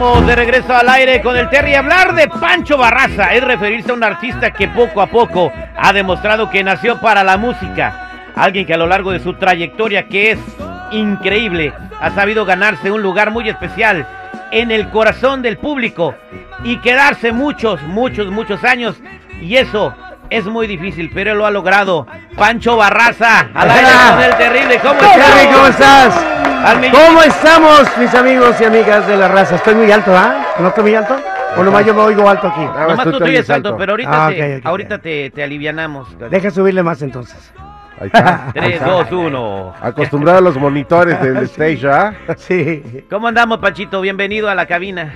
Estamos de regreso al aire con el Terry. Hablar de Pancho Barraza es referirse a un artista que poco a poco ha demostrado que nació para la música. Alguien que a lo largo de su trayectoria, que es increíble, ha sabido ganarse un lugar muy especial en el corazón del público y quedarse muchos, muchos, muchos años. Y eso es muy difícil, pero él lo ha logrado. Pancho Barraza, al aire con el terrible. ¿Cómo estás? ¿cómo estás? ¿Cómo estamos, mis amigos y amigas de la raza? Estoy muy alto, ¿ah? ¿No estoy muy alto? O nomás yo me oigo alto aquí. Nada más Nomás tú tú alto, alto. pero ahorita, Ah, te, ahorita alivianamos. Deja subirle más entonces. Ahí está. ahí 3, está. 2, 1. Acostumbrado a los monitores del stage, ¿ah? Sí. ¿Cómo andamos, Panchito? Bienvenido a la cabina.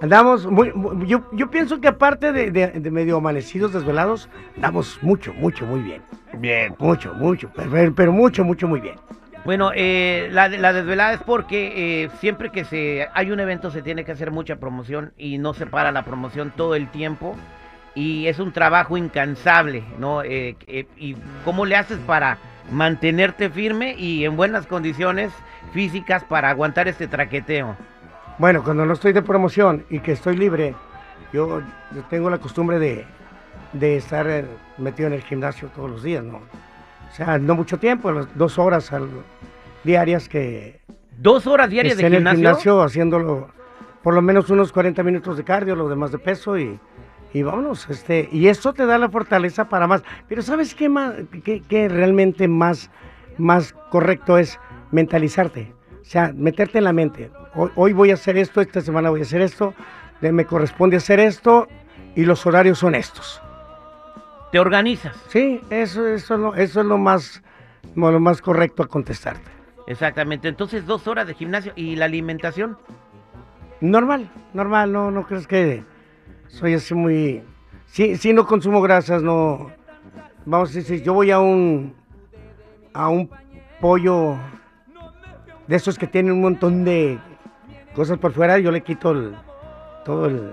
Andamos muy, muy- yo, yo pienso que aparte de, de- de medio amanecidos, desvelados, andamos mucho, mucho, muy bien. Bien. Mucho, mucho, pero, pero mucho, mucho, muy bien. Bueno, eh, la, la desvelada es porque eh, siempre que se hay un evento se tiene que hacer mucha promoción y no se para la promoción todo el tiempo y es un trabajo incansable, ¿no? Eh, eh, ¿Y cómo le haces para mantenerte firme y en buenas condiciones físicas para aguantar este traqueteo? Bueno, cuando no estoy de promoción y que estoy libre, yo, yo tengo la costumbre de, de estar metido en el gimnasio todos los días, ¿no? O sea, no mucho tiempo, las dos horas al- diarias que ¿Dos horas diarias de en el gimnasio? gimnasio haciéndolo por lo menos unos 40 minutos de cardio, lo demás de peso y, y vámonos. Este, y eso te da la fortaleza para más. Pero ¿sabes qué, más, qué, qué realmente más, más correcto es mentalizarte? O sea, meterte en la mente. Hoy, hoy voy a hacer esto, esta semana voy a hacer esto, me corresponde hacer esto y los horarios son estos. Te organizas. Sí, eso, eso, es, lo, eso es lo más, lo más correcto a contestarte. Exactamente. Entonces, dos horas de gimnasio y la alimentación. Normal, normal, no, no crees que soy así muy... Sí, sí no consumo grasas, no... Vamos a decir, yo voy a un... a un pollo de esos que tienen un montón de cosas por fuera, yo le quito el... todo el...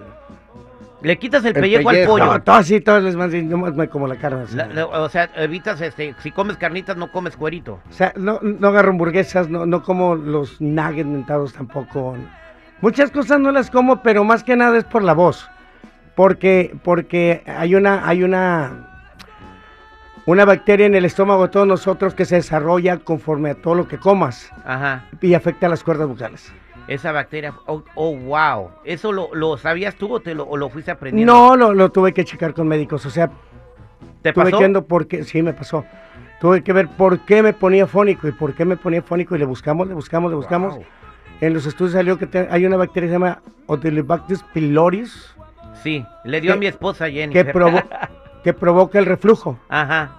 Le quitas el, El pellejo, al pollo. No, todo así, todo les mando, no me como la carne. o sea. La- la- o sea, evitas, este, si comes carnitas, no comes cuerito. O sea, no, no agarro hamburguesas, no, no como los nuggets mentados tampoco. Muchas cosas no las como, pero más que nada es por la voz. Porque, porque hay una, hay una, una bacteria en el estómago de todos nosotros que se desarrolla conforme a todo lo que comas Ajá. y afecta a las cuerdas vocales. Esa bacteria. Oh, oh, wow. ¿Eso lo, lo sabías tú o, te lo, o lo fuiste aprendiendo? No, lo, lo tuve que checar con médicos. O sea, ¿Te tuve pasó? que por qué, sí me pasó. Tuve que ver por qué me ponía fónico y por qué me ponía fónico y le buscamos, le buscamos, le buscamos. Wow. En los estudios salió que te- hay una bacteria que se llama Otilibactis pylori Sí, le dio a mi esposa Jenny. que, provo- que provoca el reflujo. Ajá.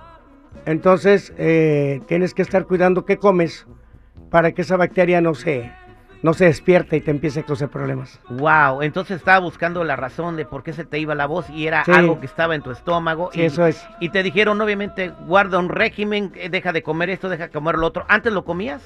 Entonces eh, tienes que estar cuidando qué comes para que esa bacteria no se, no se despierte y te empiece a causar problemas. Wow. Entonces estaba buscando la razón de por qué se te iba la voz y era Sí. algo que estaba en tu estómago. Sí, y, eso es. Y te dijeron, obviamente, guarda un régimen, eh, deja de comer esto, deja de comer lo otro. ¿Antes lo comías?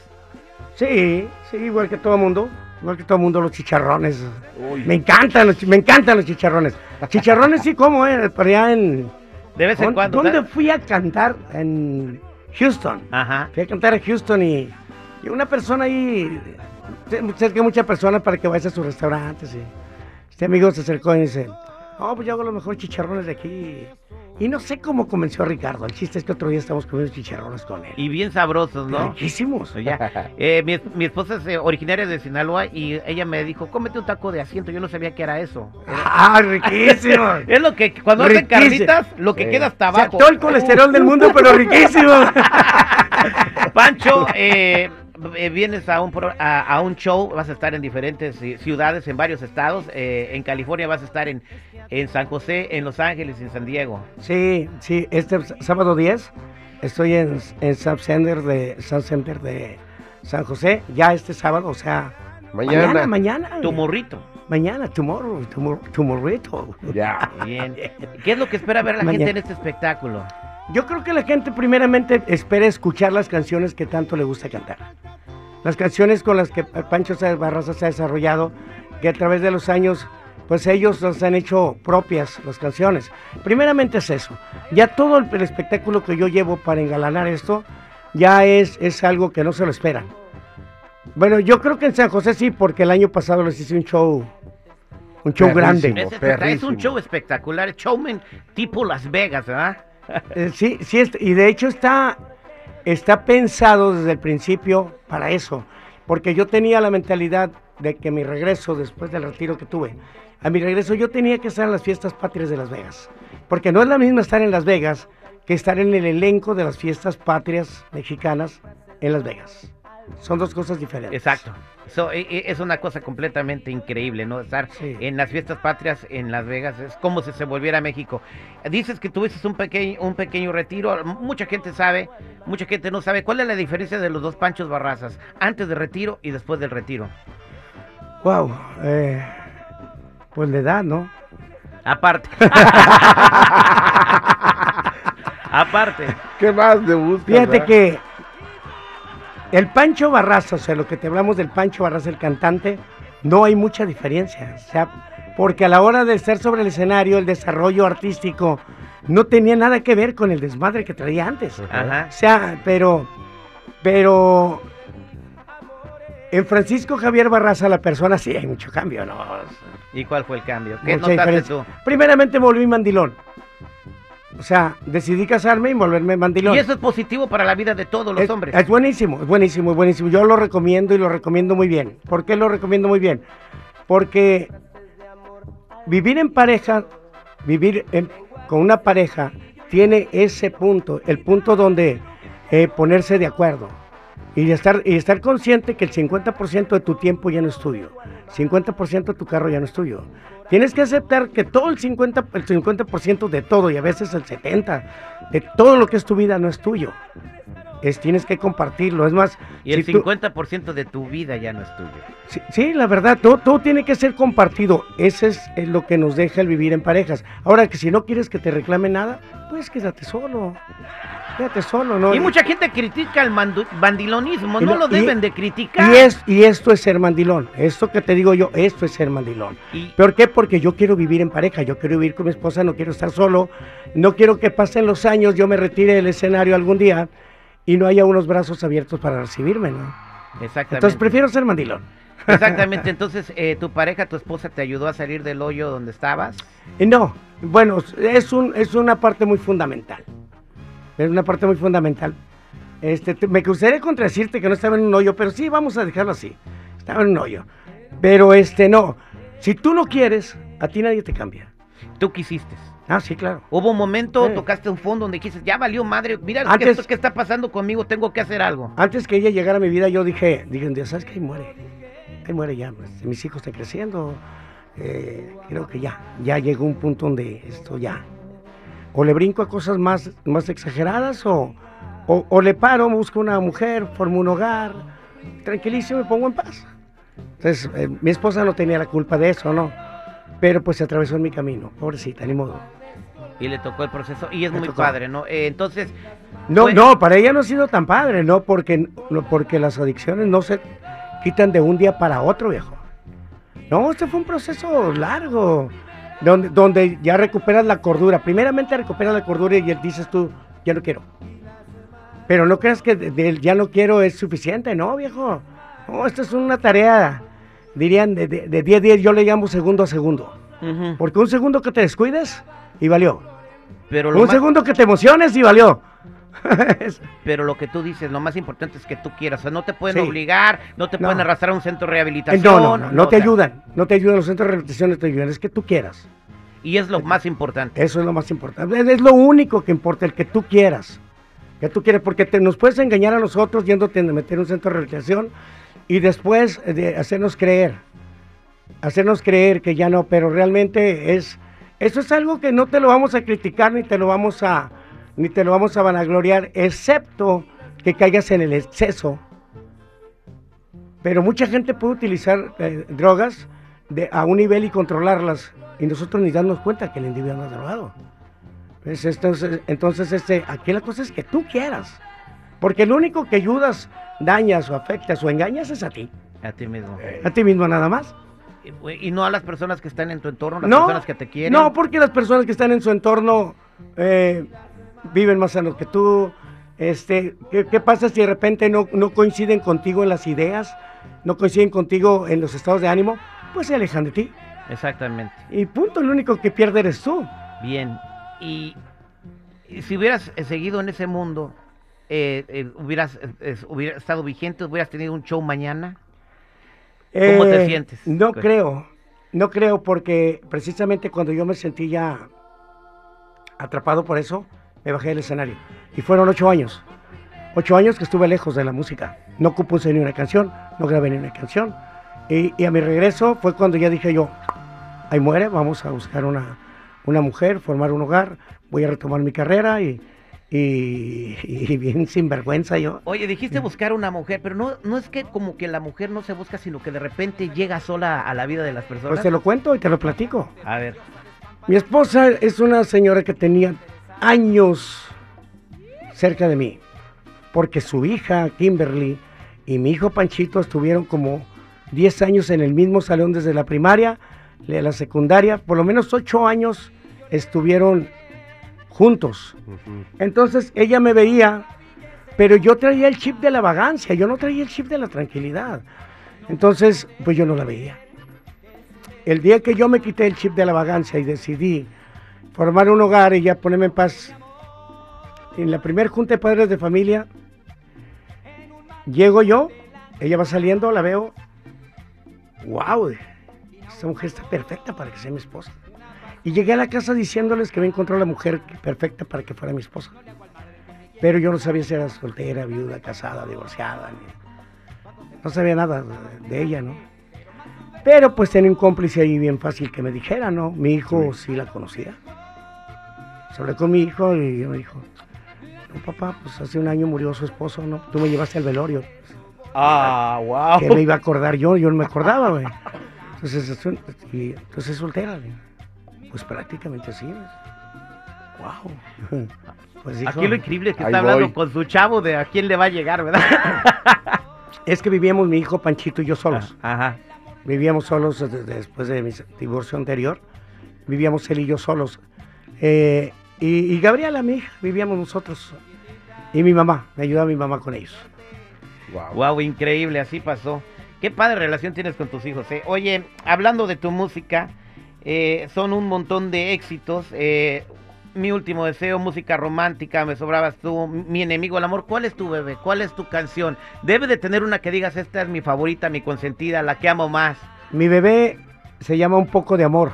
Sí, sí, igual que todo mundo. Igual que todo mundo, los chicharrones. Uy. Me encantan los, me encantan los chicharrones. Chicharrones sí como, eh, por allá en... De vez en ¿Dónde- cuando. ¿Dónde fui a cantar? En Houston. Ajá. Fui a cantar a Houston y, y una persona ahí, se se acerca muchas personas para que vayas a sus restaurantes. Y este amigo se acercó y dice, oh, pues yo hago los mejores chicharrones de aquí. Y no sé cómo convenció a Ricardo. El chiste es que otro día estamos comiendo chicharrones con él. Y bien sabrosos, ¿no? Riquísimos. Ya. Eh, mi, mi esposa es eh, originaria de Sinaloa y ella me dijo, cómete un taco de asiento. Yo no sabía que era eso. ¡Ah, riquísimo! Es lo que cuando hacen carnitas, lo que Sí. queda hasta O sea, abajo. todo el colesterol del mundo, pero riquísimo. Pancho, eh, vienes a un, pro- a, a un show, vas a estar en diferentes eh, ciudades, en varios estados. eh, en California vas a estar en, en San José, en Los Ángeles en San Diego. Sí, sí, este sábado 10 estoy en, en Sam Center de, Sam Center de San José. Ya este sábado, o sea, mañana, Mañana. mañana. Tu morrito. Mañana, tomorrow, tomorrow, tomorrito. Ya. Bien. ¿Qué es lo que espera ver la Mañana. gente en este espectáculo? Yo creo que la gente primeramente espera escuchar las canciones que tanto le gusta cantar. Las canciones con las que Pancho Barraza se ha desarrollado, que a través de los años, pues ellos las han hecho propias, las canciones. Primeramente es eso. Ya todo el, el espectáculo que yo llevo para engalanar esto, ya es, es algo que no se lo esperan. Bueno, yo creo que en San José sí, porque el año pasado les hice un show Un show Perrísimo. grande. Es, un show espectacular, showman tipo Las Vegas, ¿verdad? Eh, sí, sí, es- y de hecho está, está pensado desde el principio para eso, porque yo tenía la mentalidad de que mi regreso, después del retiro que tuve, a mi regreso yo tenía que estar en las fiestas patrias de Las Vegas, porque no es la misma estar en Las Vegas que estar en el elenco de las fiestas patrias mexicanas en Las Vegas. Son dos cosas diferentes. Exacto. So, e- e- es una cosa completamente increíble, ¿no? Estar Sí. en las fiestas patrias en Las Vegas es como si se volviera a México. Dices que tuviste un pequeño, un pequeño retiro. Mucha gente sabe, mucha gente no sabe. ¿Cuál es la diferencia de los dos Panchos Barrazas? Antes del retiro y después del retiro. Wow, eh, pues la edad, ¿no? Aparte. Aparte. ¿Qué más le buscas? Fíjate ah? que el Pancho Barraza, o sea, lo que te hablamos del Pancho Barraza, el cantante, no hay mucha diferencia. O sea, porque a la hora de estar sobre el escenario, el desarrollo artístico no tenía nada que ver con el desmadre que traía antes. Ajá. O sea, pero, pero en Francisco Javier Barraza, la persona sí hay mucho cambio, ¿no? ¿Y cuál fue el cambio? ¿Qué notaste tú? Primeramente me volví mandilón. O sea, decidí casarme y volverme mandilón. Y eso es positivo para la vida de todos los es, hombres. Es buenísimo, es buenísimo, es buenísimo. Yo lo recomiendo y lo recomiendo muy bien. ¿Por qué lo recomiendo muy bien? Porque vivir en pareja, vivir en- con una pareja, tiene ese punto, el punto donde eh, ponerse de acuerdo y estar, y estar consciente que el 50% de tu tiempo ya no es tuyo, 50% de tu carro ya no es tuyo. Tienes que aceptar que todo el 50%, el 50% de todo y a veces el 70% de todo lo que es tu vida no es tuyo. Es, tienes que compartirlo. Es más, y el si tú- 50% de tu vida ya no es tuyo. Sí, sí, la verdad, todo, todo tiene que ser compartido. Ese es lo que nos deja el vivir en parejas. Ahora que si no quieres que te reclame nada, pues quédate solo. Quédate solo, ¿no? Y mucha gente critica el Y no lo- y- deben de criticar. y, es, y esto es ser mandilón. Esto que te digo yo, esto es ser mandilón. Y- ¿Por qué? Porque yo quiero vivir en pareja, yo quiero vivir con mi esposa, no quiero estar solo, no quiero que pasen los años, yo me retire del escenario algún día y no haya unos brazos abiertos para recibirme, ¿no? Exactamente. Entonces prefiero ser mandilón. Exactamente. Entonces, eh, tu pareja, tu esposa, te ayudó a salir del hoyo donde estabas. Y no, bueno, es, un, es una parte muy fundamental. Es una parte muy fundamental. Este, te- me gustaría contradecirte que no estaba en un hoyo, pero sí, vamos a dejarlo así. Estaba en un hoyo. Pero este, no. Si tú no quieres, a ti nadie te cambia. Tú quisiste. Ah, sí, claro. Hubo un momento, Sí. tocaste un fondo donde dijiste, ya valió madre, mira Antes- ¿qué, esto que está pasando conmigo, tengo que hacer algo. Antes que ella llegara a mi vida, yo dije, dije un día, ¿sabes qué? Ahí muere. Ahí muere ya. pues, mis hijos están creciendo. eh, creo que ya. Ya llegó un punto donde esto ya. O le brinco a cosas más, más exageradas o, o, o le paro, busco una mujer, formo un hogar, tranquilizo me pongo en paz. Entonces, eh, mi esposa no tenía la culpa de eso, ¿no? Pero pues se atravesó en mi camino, pobrecita, ni modo. Y le tocó el proceso. Y es muy tocó. padre, ¿no? Eh, entonces, No, Pues- no, para ella no ha sido tan padre, ¿no? Porque, no, porque las adicciones no se quitan de un día para otro, viejo. No, este fue un proceso largo, donde, donde ya recuperas la cordura. Primeramente recuperas la cordura y dices tú, ya no quiero. Pero no creas que de- del ya no quiero es suficiente, ¿no, viejo? No, esto es una tarea, dirían, de, de, de 10 a 10, yo le llamo segundo a segundo. Porque un segundo que te descuides y valió. pero, lo Un más- segundo que te emociones y valió. pero lo que tú dices, lo más importante es que tú quieras. O sea, no te pueden Sí. obligar, no te No. pueden arrastrar a un centro de Eh, rehabilitación. No, no, no, no te sea, ayudan, no te ayudan los centros de rehabilitación, no te ayudan, es que tú quieras. Y es lo más importante. Eso es lo más importante, es, lo único que importa, el que tú quieras. Que tú quieres, porque te, nos puedes engañar a nosotros yéndote a meter en un centro de rehabilitación y después de hacernos creer, hacernos creer que ya no, pero realmente es, eso es algo que no te lo vamos a criticar ni te lo vamos a, ni te lo vamos a vanagloriar, excepto que caigas en el exceso. Pero mucha gente puede utilizar eh, drogas de, a un nivel y controlarlas y nosotros ni darnos cuenta que el individuo no es drogado. Pues, entonces, entonces este, aquí la cosa es que tú quieras. Porque lo único que ayudas, dañas o afectas o engañas es a ti. A ti mismo. A ti mismo nada más. Y, no a las personas que están en tu entorno, las No, personas que te quieren. No, porque las personas que están en su entorno eh, viven más sanos que tú. Este, ¿qué, qué pasa si de repente no, no coinciden contigo en las ideas? ¿No coinciden contigo en los estados de ánimo? Pues se alejan de ti. Exactamente. Y punto, el único que pierde eres tú. Bien. Y, y si hubieras eh, seguido en ese mundo, eh, eh, hubieras eh, es- hubiera estado vigente, hubieras tenido un show mañana. ¿Cómo te Eh, sientes? No Pues- creo, no creo porque precisamente cuando yo me sentí ya atrapado por eso, me bajé del escenario. Y fueron ocho años, ocho años que estuve lejos de la música. No compuse ni una canción, no grabé ni una canción. Y, y a mi regreso fue cuando ya dije yo, ahí muere, vamos a buscar una, una mujer, formar un hogar, voy a retomar mi carrera y, y, y bien sinvergüenza yo. Oye, dijiste buscar una mujer, pero no, no es que como que la mujer no se busca, sino que de repente llega sola a la vida de las personas. Pues te lo cuento y te lo platico. A ver, Mi esposa es una señora que tenía años cerca de mí, porque su hija Kimberly y mi hijo Panchito estuvieron como 10 años en el mismo salón desde la primaria, la secundaria, por lo menos 8 años estuvieron juntos. Entonces ella me veía, pero yo traía el chip de la vagancia, yo no traía el chip de la tranquilidad. Entonces, pues yo no la veía. El día que yo me quité el chip de la vagancia y decidí formar un hogar y ya ponerme en paz, en la primer junta de padres de familia, llego yo, ella va saliendo, la veo, wow, esta mujer está perfecta para que sea mi esposa. Y llegué a la casa diciéndoles que me encontró la mujer perfecta para que fuera mi esposa. Pero yo no sabía si era soltera, viuda, casada, divorciada. No sabía nada de, ella, ¿no? Pero pues tenía un cómplice ahí bien fácil que me dijera, ¿no? Mi hijo sí, la conocía. Se hablé con mi hijo y me dijo, no papá, pues hace un año murió su esposo, ¿no? Tú me llevaste al velorio. Ah, wow. ¿Qué me iba a acordar yo? Yo no me acordaba, güey. Entonces, y- entonces es soltera. güey. Pues prácticamente sí. Wow. Pues Aquí lo increíble es que está hablando voy. con su chavo de a quién le va a llegar, ¿verdad? es que vivíamos mi hijo Panchito y yo solos. Ajá. Vivíamos solos después de mi divorcio anterior. Vivíamos él y yo solos. Eh, y, y Gabriela, mi hija, vivíamos nosotros. Y mi mamá, me ayudaba mi mamá con ellos. Wow. Wow, increíble, así pasó. Qué padre relación tienes con tus hijos, ¿eh? Oye, hablando de tu música, eh, son un montón de éxitos. eh, mi último deseo, música romántica, me sobrabas tú, mi enemigo el amor. ¿Cuál es tu bebé? ¿Cuál es tu canción? Debe de tener una que digas, esta es mi favorita, mi consentida, la que amo más. Mi bebé se llama Un poco de amor.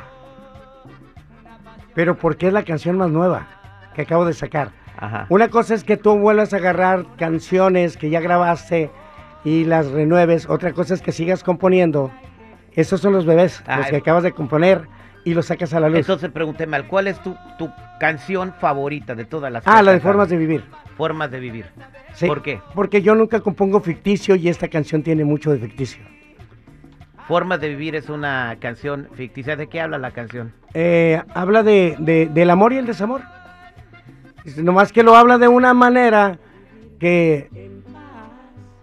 Pero porque es la canción más nueva que acabo de sacar. Ajá. Una cosa es que tú vuelvas a agarrar canciones que ya grabaste y las renueves. Otra cosa es que sigas componiendo. Esos son los bebés, los que acabas de componer y los sacas a la luz. Entonces pregunté mal, ¿cuál es tu, tu canción favorita de todas las ah, la de formas de vivir. Formas de vivir. Sí, ¿Por qué? Porque yo nunca compongo ficticio y esta canción tiene mucho de ficticio. Formas de vivir es una canción ficticia. ¿De qué habla la canción? Eh, habla de, de- del amor y el desamor. Nomás que lo habla de una manera que...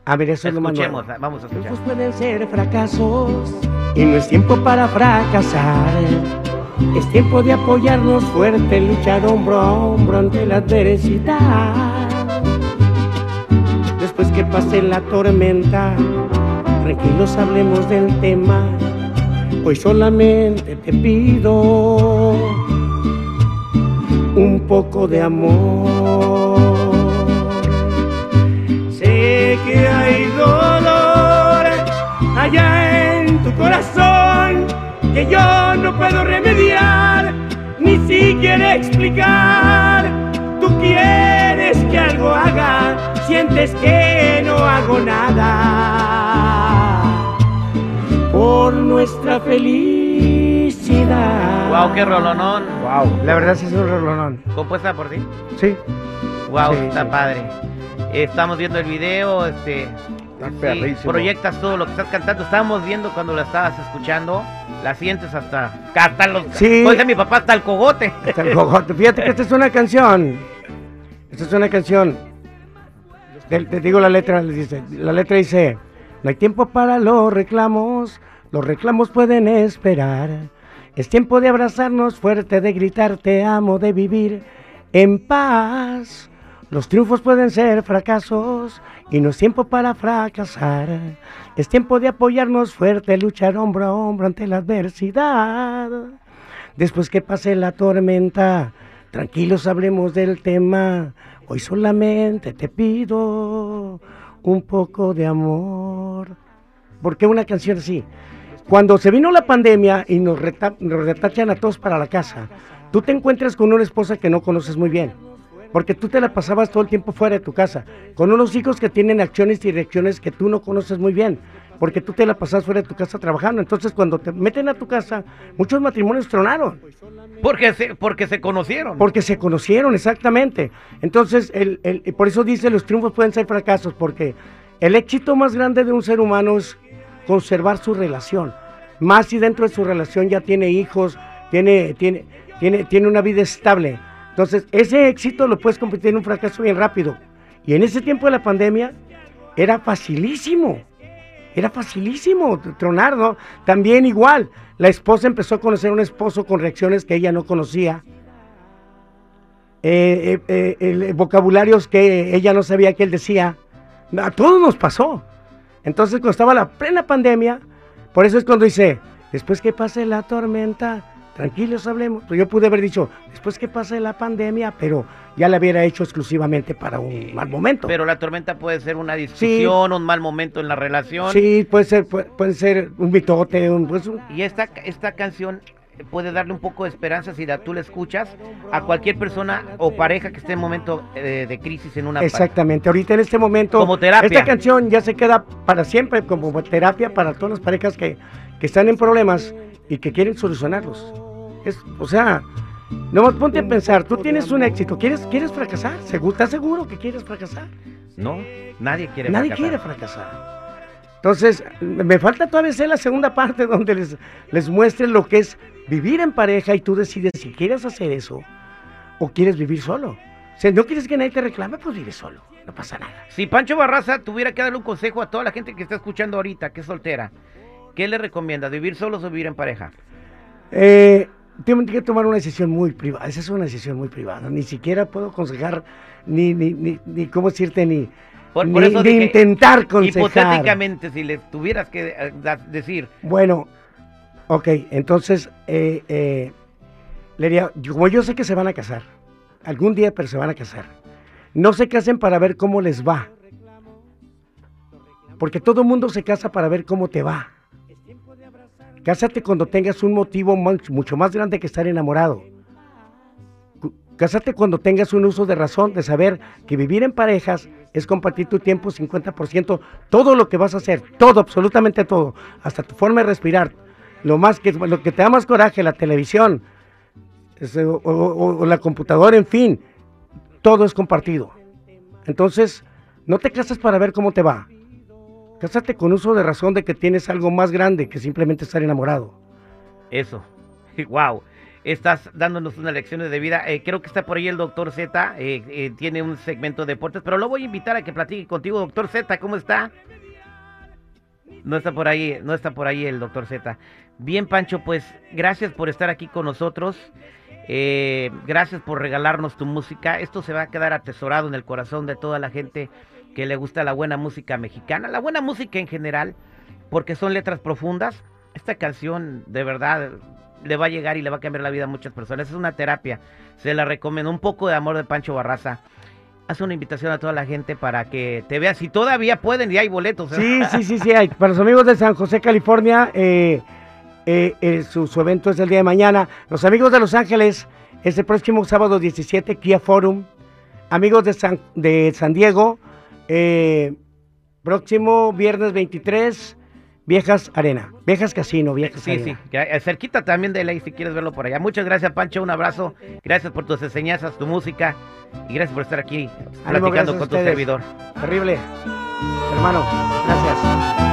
A ver, eso es lo más Escuchemos, vamos a escuchar. Pueden ser fracasos y no es tiempo para fracasar. Es tiempo de apoyarnos fuerte, luchar hombro a hombro ante la adversidad. Después que pase la tormenta, tranquilos hablemos del tema. Hoy solamente te pido un poco de amor. Sé que hay dolor allá en tu corazón que yo no puedo remediar ni siquiera explicar. Tú quieres que algo haga, sientes que no hago nada por nuestra felicidad. Wow, qué rolonón. Wow. La verdad sí es un rolonón. Compuesta por ti. Sí. Wow, Sí, está sí. padre. Estamos viendo el video, este. Sí, proyectas todo lo que estás cantando. Estábamos viendo cuando la estabas escuchando. La sientes hasta. Hasta los. Sí. Oiga, mi papá hasta el cogote. Hasta el cogote. Fíjate que esta es una canción. Esta es una canción. Te, te digo la letra, les dice. La letra dice: No hay tiempo para los reclamos. Los reclamos pueden esperar. Es tiempo de abrazarnos fuerte, de gritar te amo, de vivir en paz. Los triunfos pueden ser fracasos y no es tiempo para fracasar. Es tiempo de apoyarnos fuerte, luchar hombro a hombro ante la adversidad. Después que pase la tormenta, tranquilos hablemos del tema. Hoy solamente te pido un poco de amor. ¿Por qué una canción así? Cuando se vino la pandemia y nos, nos retachan a todos para la casa, tú te encuentras con una esposa que no conoces muy bien, porque tú te la pasabas todo el tiempo fuera de tu casa, con unos hijos que tienen acciones y direcciones que tú no conoces muy bien, porque tú te la pasabas fuera de tu casa trabajando. Entonces, cuando te meten a tu casa, muchos matrimonios tronaron. Porque se, porque se conocieron. Porque se conocieron, exactamente. Entonces, el, el, por eso dice los triunfos pueden ser fracasos, porque el éxito más grande de un ser humano es conservar su relación. Más si dentro de su relación ya tiene hijos, tiene, tiene, tiene, tiene una vida estable. Entonces, ese éxito lo puedes convertir en un fracaso bien rápido. Y en ese tiempo de la pandemia era facilísimo. Era facilísimo tronar, ¿no? También igual, la esposa empezó a conocer a un esposo con reacciones que ella no conocía. Eh, eh, eh, vocabularios que ella no sabía que él decía. A todos nos pasó. Entonces, cuando estaba la plena pandemia, por eso es cuando dice, después que pase la tormenta, tranquilos hablemos. Pues yo pude haber dicho, después que pase la pandemia, pero ya la hubiera hecho exclusivamente para un mal momento. Pero la tormenta puede ser una discusión, un mal momento en la relación. Sí, puede ser, puede, ser un mitote, un, pues, Y esta, esta canción puede darle un poco de esperanza si la, tú la escuchas a cualquier persona o pareja que esté en momento eh, de crisis en una Exactamente, ahorita en este momento como terapia. esta canción ya se queda para siempre como terapia para todas las parejas que, que están en problemas y que quieren solucionarlos. Es, o sea, no ponte a pensar, tú tienes un éxito, ¿quieres, quieres fracasar? ¿Estás seguro que quieres fracasar? No, nadie quiere nadie fracasar. quiere fracasar. Entonces, me falta todavía hacer la segunda parte donde les, les muestre lo que es vivir en pareja y tú decides si quieres hacer eso o quieres vivir solo. Si no quieres que nadie te reclame, pues vive solo, no pasa nada. Si Pancho Barraza tuviera que darle un consejo a toda la gente que está escuchando ahorita, que es soltera, ¿qué le recomienda? ¿Vivir solo o vivir en pareja? Eh, tengo que tomar una decisión muy privada. Esa es una decisión muy privada. Ni siquiera puedo aconsejar, ni, ni, ni, ni cómo decirte, ni, por, eso intentar aconsejar. Hipotéticamente, si le tuvieras que eh, decir. Bueno, ok, entonces, eh, eh, le diría, como yo sé que se van a casar, algún día, pero se van a casar, no se casen para ver cómo les va. Porque todo el mundo se casa para ver cómo te va. Cásate cuando tengas un motivo mucho más grande que estar enamorado. Cásate cuando tengas un uso de razón, de saber que vivir en parejas es compartir tu tiempo 50%, todo lo que vas a hacer, todo, absolutamente todo, hasta tu forma de respirar, lo más que lo que te da más coraje, la televisión o, la computadora, en fin, todo es compartido. Entonces, no te casas para ver cómo te va. Cásate con uso de razón de que tienes algo más grande que simplemente estar enamorado. Eso. Wow. Estás dándonos unas lecciones de vida. Eh, creo que está por ahí el doctor Z. Eh, eh, tiene un segmento de deportes, pero lo voy a invitar a que platique contigo, doctor Z. ¿Cómo está? No está por ahí, no está por ahí el doctor Z. Bien, Pancho, pues gracias por estar aquí con nosotros. gracias por regalarnos tu música. Esto se va a quedar atesorado en el corazón de toda la gente que le gusta la buena música mexicana, la buena música en general, porque son letras profundas. Esta canción de verdad le va a llegar y le va a cambiar la vida a muchas personas. Es una terapia. Se la recomiendo. Un poco de amor de Pancho Barraza. Hace una invitación a toda la gente para que te veas. Si todavía pueden y hay boletos. ¿eh? Sí, sí, sí, sí. Hay. Para los amigos de San José, California, eh, eh, su, evento es el día de mañana. Los amigos de Los Ángeles, es el próximo sábado 17, Kia Forum. Amigos de San, de San Diego, eh, próximo viernes 23, Viejas Arena, Viejas Casino, Viejas sí, Arena. Sí, eh, cerquita también de ley si quieres verlo por allá. Muchas gracias, Pancho, un abrazo. Gracias por tus enseñanzas, tu música y gracias por estar aquí platicando con tu servidor. Terrible, hermano, gracias.